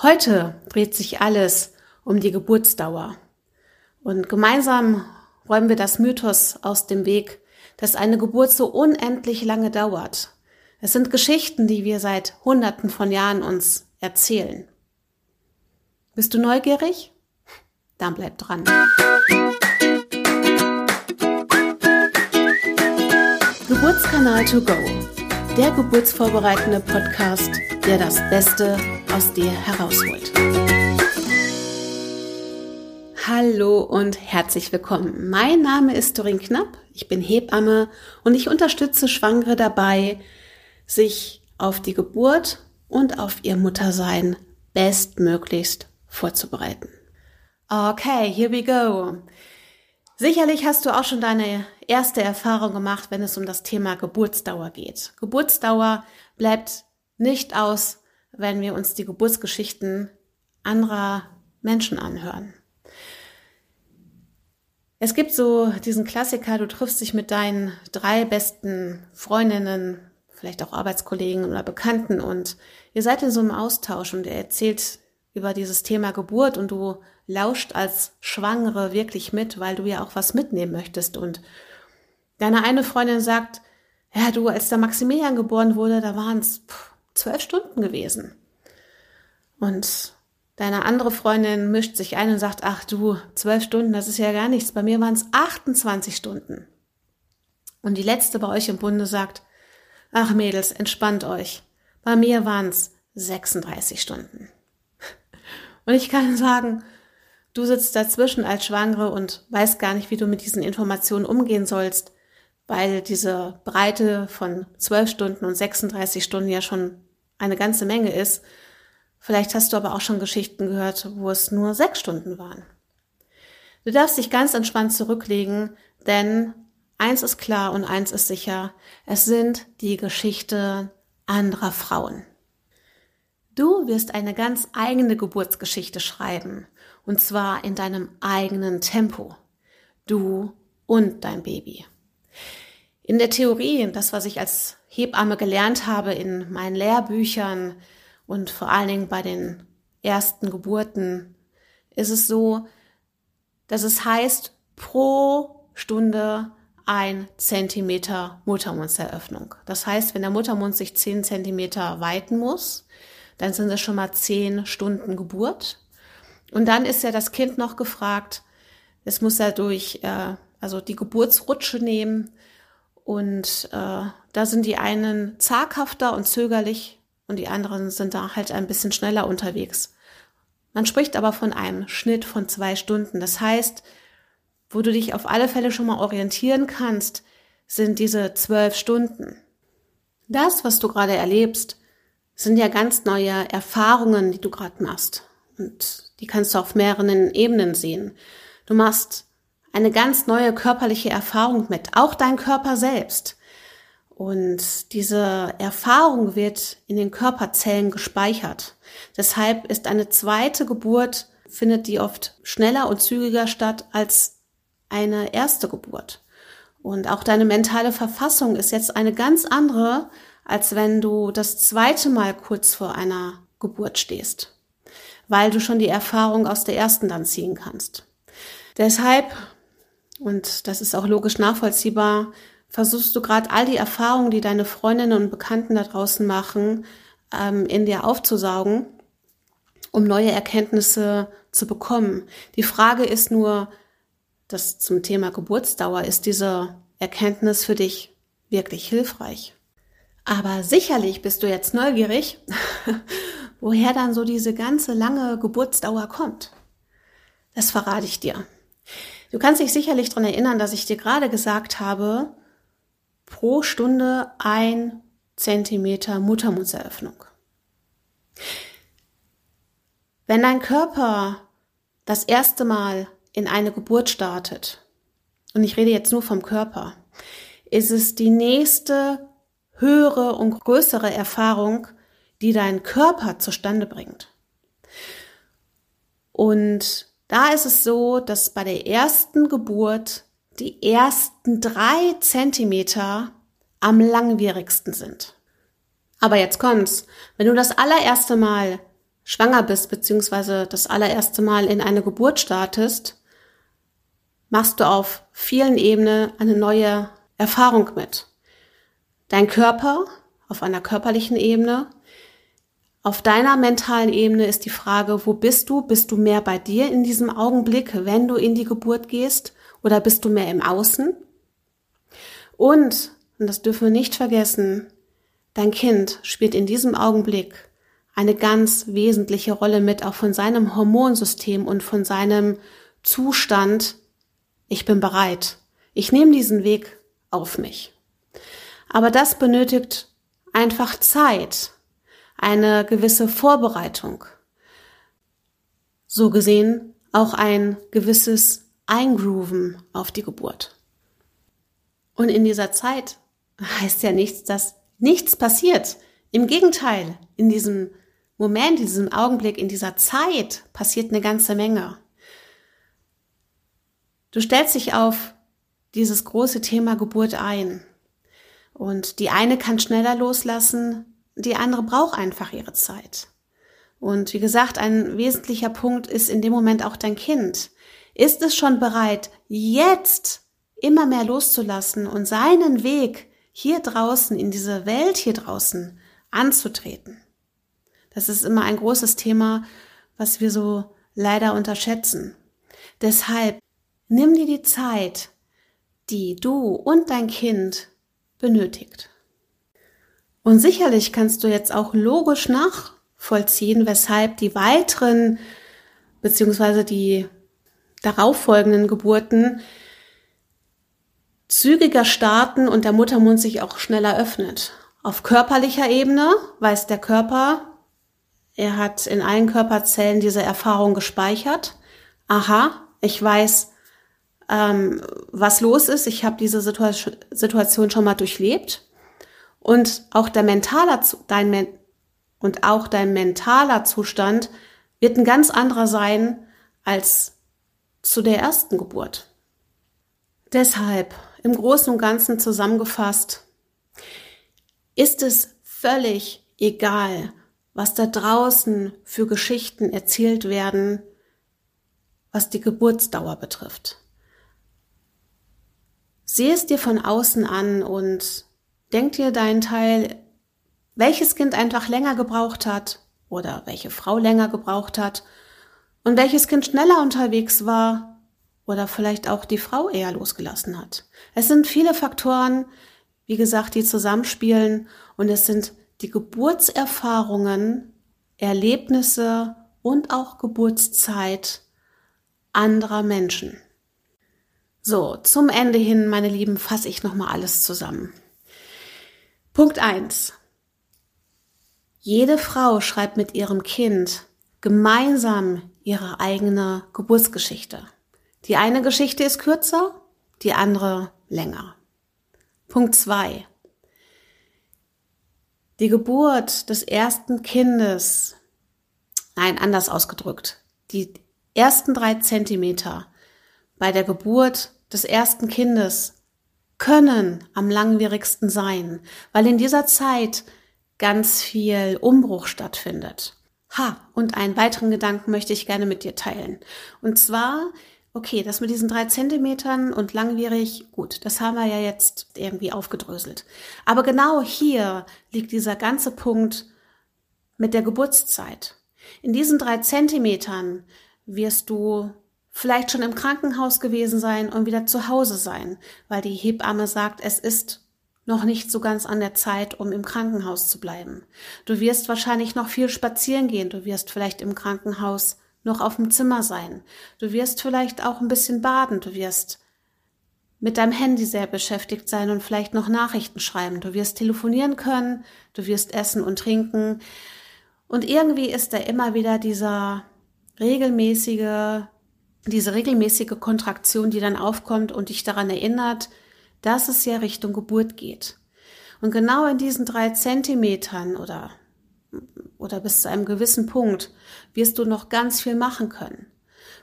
Heute dreht sich alles um die Geburtsdauer. Und gemeinsam räumen wir das Mythos aus dem Weg, dass eine Geburt so unendlich lange dauert. Es sind Geschichten, die wir seit Hunderten von Jahren uns erzählen. Bist du neugierig? Dann bleib dran. Geburtskanal to go. Der geburtsvorbereitende Podcast, der das Beste aus dir herausholt. Hallo und herzlich willkommen. Mein Name ist Dorin Knapp. Ich bin Hebamme und ich unterstütze Schwangere dabei, sich auf die Geburt und auf ihr Muttersein bestmöglichst vorzubereiten. Okay, here we go. Sicherlich hast du auch schon deine erste Erfahrung gemacht, wenn es um das Thema Geburtsdauer geht. Geburtsdauer bleibt nicht aus, wenn wir uns die Geburtsgeschichten anderer Menschen anhören. Es gibt so diesen Klassiker, du triffst dich mit deinen drei besten Freundinnen, vielleicht auch Arbeitskollegen oder Bekannten und ihr seid in so einem Austausch und er erzählt über dieses Thema Geburt und du lauscht als Schwangere wirklich mit, weil du ja auch was mitnehmen möchtest. Und deine eine Freundin sagt, ja, du, als der Maximilian geboren wurde, da waren es zwölf Stunden gewesen. Und deine andere Freundin mischt sich ein und sagt, ach du, zwölf Stunden, das ist ja gar nichts. Bei mir waren es 28 Stunden. Und die letzte bei euch im Bunde sagt, ach Mädels, entspannt euch. Bei mir waren es 36 Stunden. Und ich kann sagen, du sitzt dazwischen als Schwangere und weißt gar nicht, wie du mit diesen Informationen umgehen sollst, weil diese Breite von 12 Stunden und 36 Stunden ja schon eine ganze Menge ist. Vielleicht hast du aber auch schon Geschichten gehört, wo es nur sechs Stunden waren. Du darfst dich ganz entspannt zurücklegen, denn eins ist klar und eins ist sicher, es sind die Geschichte anderer Frauen. Du wirst eine ganz eigene Geburtsgeschichte schreiben, und zwar in deinem eigenen Tempo. Du und dein Baby. In der Theorie, das, was ich als Hebamme gelernt habe in meinen Lehrbüchern und vor allen Dingen bei den ersten Geburten, ist es so, dass es heißt, pro Stunde ein Zentimeter Muttermundseröffnung. Das heißt, wenn der Muttermund sich zehn Zentimeter weiten muss, dann sind es schon mal zehn Stunden Geburt. Und dann ist ja das Kind noch gefragt, es muss ja durch, äh, also die Geburtsrutsche nehmen. Und äh, da sind die einen zaghafter und zögerlich und die anderen sind da halt ein bisschen schneller unterwegs. Man spricht aber von einem Schnitt von zwei Stunden. Das heißt, wo du dich auf alle Fälle schon mal orientieren kannst, sind diese zwölf Stunden. Das, was du gerade erlebst, sind ja ganz neue Erfahrungen, die du gerade machst. Und die kannst du auf mehreren Ebenen sehen. Du machst eine ganz neue körperliche Erfahrung mit, auch dein Körper selbst. Und diese Erfahrung wird in den Körperzellen gespeichert. Deshalb ist eine zweite Geburt, findet die oft schneller und zügiger statt als eine erste Geburt. Und auch deine mentale Verfassung ist jetzt eine ganz andere, als wenn du das zweite Mal kurz vor einer Geburt stehst, weil du schon die Erfahrung aus der ersten dann ziehen kannst. Deshalb, und das ist auch logisch nachvollziehbar, versuchst du gerade all die Erfahrungen, die deine Freundinnen und Bekannten da draußen machen, ähm, in dir aufzusaugen, um neue Erkenntnisse zu bekommen. Die Frage ist nur, dass zum Thema Geburtsdauer, ist diese Erkenntnis für dich wirklich hilfreich? Aber sicherlich bist du jetzt neugierig, woher dann so diese ganze lange Geburtsdauer kommt. Das verrate ich dir. Du kannst dich sicherlich daran erinnern, dass ich dir gerade gesagt habe, pro Stunde ein Zentimeter Muttermundseröffnung. Wenn dein Körper das erste Mal in eine Geburt startet, und ich rede jetzt nur vom Körper, ist es die nächste höhere und größere Erfahrung, die dein Körper zustande bringt. Und da ist es so, dass bei der ersten Geburt die ersten drei Zentimeter am langwierigsten sind. Aber jetzt kommt's. Wenn du das allererste Mal schwanger bist, beziehungsweise das allererste Mal in eine Geburt startest, machst du auf vielen Ebenen eine neue Erfahrung mit. Dein Körper auf einer körperlichen Ebene, auf deiner mentalen Ebene ist die Frage, wo bist du? Bist du mehr bei dir in diesem Augenblick, wenn du in die Geburt gehst, oder bist du mehr im Außen? Und, und das dürfen wir nicht vergessen, dein Kind spielt in diesem Augenblick eine ganz wesentliche Rolle mit, auch von seinem Hormonsystem und von seinem Zustand, ich bin bereit. Ich nehme diesen Weg auf mich. Aber das benötigt einfach Zeit, eine gewisse Vorbereitung. So gesehen auch ein gewisses Eingrooven auf die Geburt. Und in dieser Zeit heißt ja nichts, dass nichts passiert. Im Gegenteil, in diesem Moment, in diesem Augenblick, in dieser Zeit passiert eine ganze Menge. Du stellst dich auf dieses große Thema Geburt ein. Und die eine kann schneller loslassen, die andere braucht einfach ihre Zeit. Und wie gesagt, ein wesentlicher Punkt ist in dem Moment auch dein Kind. Ist es schon bereit, jetzt immer mehr loszulassen und seinen Weg hier draußen, in dieser Welt hier draußen anzutreten? Das ist immer ein großes Thema, was wir so leider unterschätzen. Deshalb nimm dir die Zeit, die du und dein Kind benötigt. Und sicherlich kannst du jetzt auch logisch nachvollziehen, weshalb die weiteren beziehungsweise die darauffolgenden Geburten zügiger starten und der Muttermund sich auch schneller öffnet. Auf körperlicher Ebene weiß der Körper, er hat in allen Körperzellen diese Erfahrung gespeichert. Aha, ich weiß, ähm, was los ist. Ich habe diese Situation, Situation schon mal durchlebt. Und auch der mentaler, dein, und auch dein mentaler Zustand wird ein ganz anderer sein als zu der ersten Geburt. Deshalb, im Großen und Ganzen zusammengefasst, ist es völlig egal, was da draußen für Geschichten erzählt werden, was die Geburtsdauer betrifft. Sehe es dir von außen an und denk dir deinen Teil, welches Kind einfach länger gebraucht hat oder welche Frau länger gebraucht hat und welches Kind schneller unterwegs war oder vielleicht auch die Frau eher losgelassen hat. Es sind viele Faktoren, wie gesagt, die zusammenspielen und es sind die Geburtserfahrungen, Erlebnisse und auch Geburtszeit anderer Menschen. So, zum Ende hin, meine Lieben, fasse ich nochmal alles zusammen. Punkt eins: Jede Frau schreibt mit ihrem Kind gemeinsam ihre eigene Geburtsgeschichte. Die eine Geschichte ist kürzer, die andere länger. Punkt zwei: Die Geburt des ersten Kindes, nein, anders ausgedrückt, die ersten drei Zentimeter bei der Geburt des ersten Kindes können am langwierigsten sein, weil in dieser Zeit ganz viel Umbruch stattfindet. Ha, und einen weiteren Gedanken möchte ich gerne mit dir teilen. Und zwar, okay, das mit diesen drei Zentimetern und langwierig, gut, das haben wir ja jetzt irgendwie aufgedröselt. Aber genau hier liegt dieser ganze Punkt mit der Geburtszeit. In diesen drei Zentimetern wirst du vielleicht schon im Krankenhaus gewesen sein und wieder zu Hause sein, weil die Hebamme sagt, es ist noch nicht so ganz an der Zeit, um im Krankenhaus zu bleiben. Du wirst wahrscheinlich noch viel spazieren gehen, du wirst vielleicht im Krankenhaus noch auf dem Zimmer sein, du wirst vielleicht auch ein bisschen baden, du wirst mit deinem Handy sehr beschäftigt sein und vielleicht noch Nachrichten schreiben, du wirst telefonieren können, du wirst essen und trinken. Und irgendwie ist da immer wieder dieser regelmäßige diese regelmäßige Kontraktion, die dann aufkommt und dich daran erinnert, dass es ja Richtung Geburt geht. Und genau in diesen drei Zentimetern oder, oder bis zu einem gewissen Punkt wirst du noch ganz viel machen können.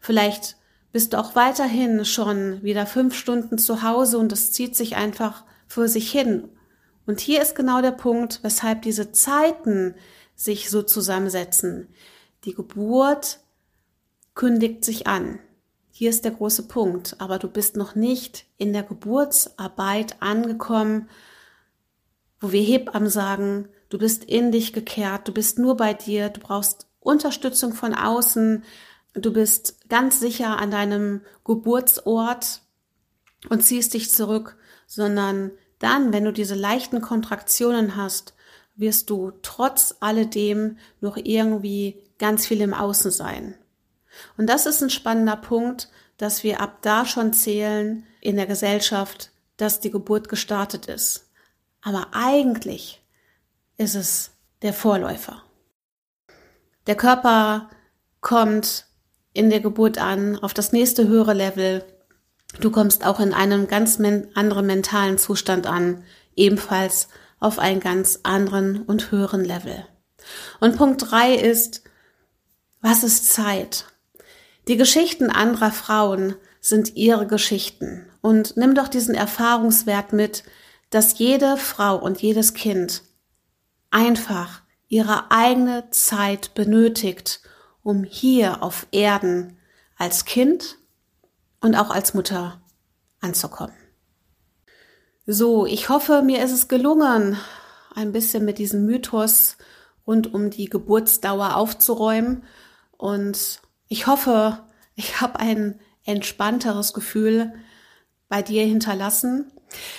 Vielleicht bist du auch weiterhin schon wieder fünf Stunden zu Hause und es zieht sich einfach für sich hin. Und hier ist genau der Punkt, weshalb diese Zeiten sich so zusammensetzen. Die Geburt kündigt sich an. Hier ist der große Punkt, aber du bist noch nicht in der Geburtsarbeit angekommen, wo wir Hebammen sagen, du bist in dich gekehrt, du bist nur bei dir, du brauchst Unterstützung von außen, du bist ganz sicher an deinem Geburtsort und ziehst dich zurück, sondern dann, wenn du diese leichten Kontraktionen hast, wirst du trotz alledem noch irgendwie ganz viel im Außen sein. Und das ist ein spannender Punkt, dass wir ab da schon zählen in der Gesellschaft, dass die Geburt gestartet ist. Aber eigentlich ist es der Vorläufer. Der Körper kommt in der Geburt an auf das nächste höhere Level. Du kommst auch in einem ganz anderen mentalen Zustand an, ebenfalls auf einen ganz anderen und höheren Level. Und Punkt drei ist, was ist Zeit? Die Geschichten anderer Frauen sind ihre Geschichten. Und nimm doch diesen Erfahrungswert mit, dass jede Frau und jedes Kind einfach ihre eigene Zeit benötigt, um hier auf Erden als Kind und auch als Mutter anzukommen. So, ich hoffe, mir ist es gelungen, ein bisschen mit diesem Mythos rund um die Geburtsdauer aufzuräumen. Und ich hoffe, ich habe ein entspannteres Gefühl bei dir hinterlassen.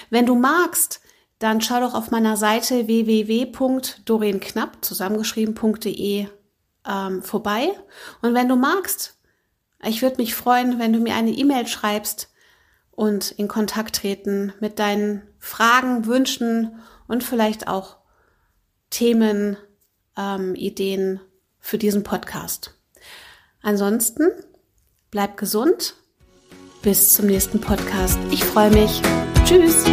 Wenn du magst, dann schau doch auf meiner Seite www.dorenknapp zusammengeschrieben.de ähm, vorbei. Und wenn du magst, ich würde mich freuen, wenn du mir eine E-Mail schreibst und in Kontakt treten mit deinen Fragen, Wünschen und vielleicht auch Themen, ähm, Ideen für diesen Podcast. Ansonsten bleib gesund. Bis zum nächsten Podcast. Ich freue mich. Tschüss.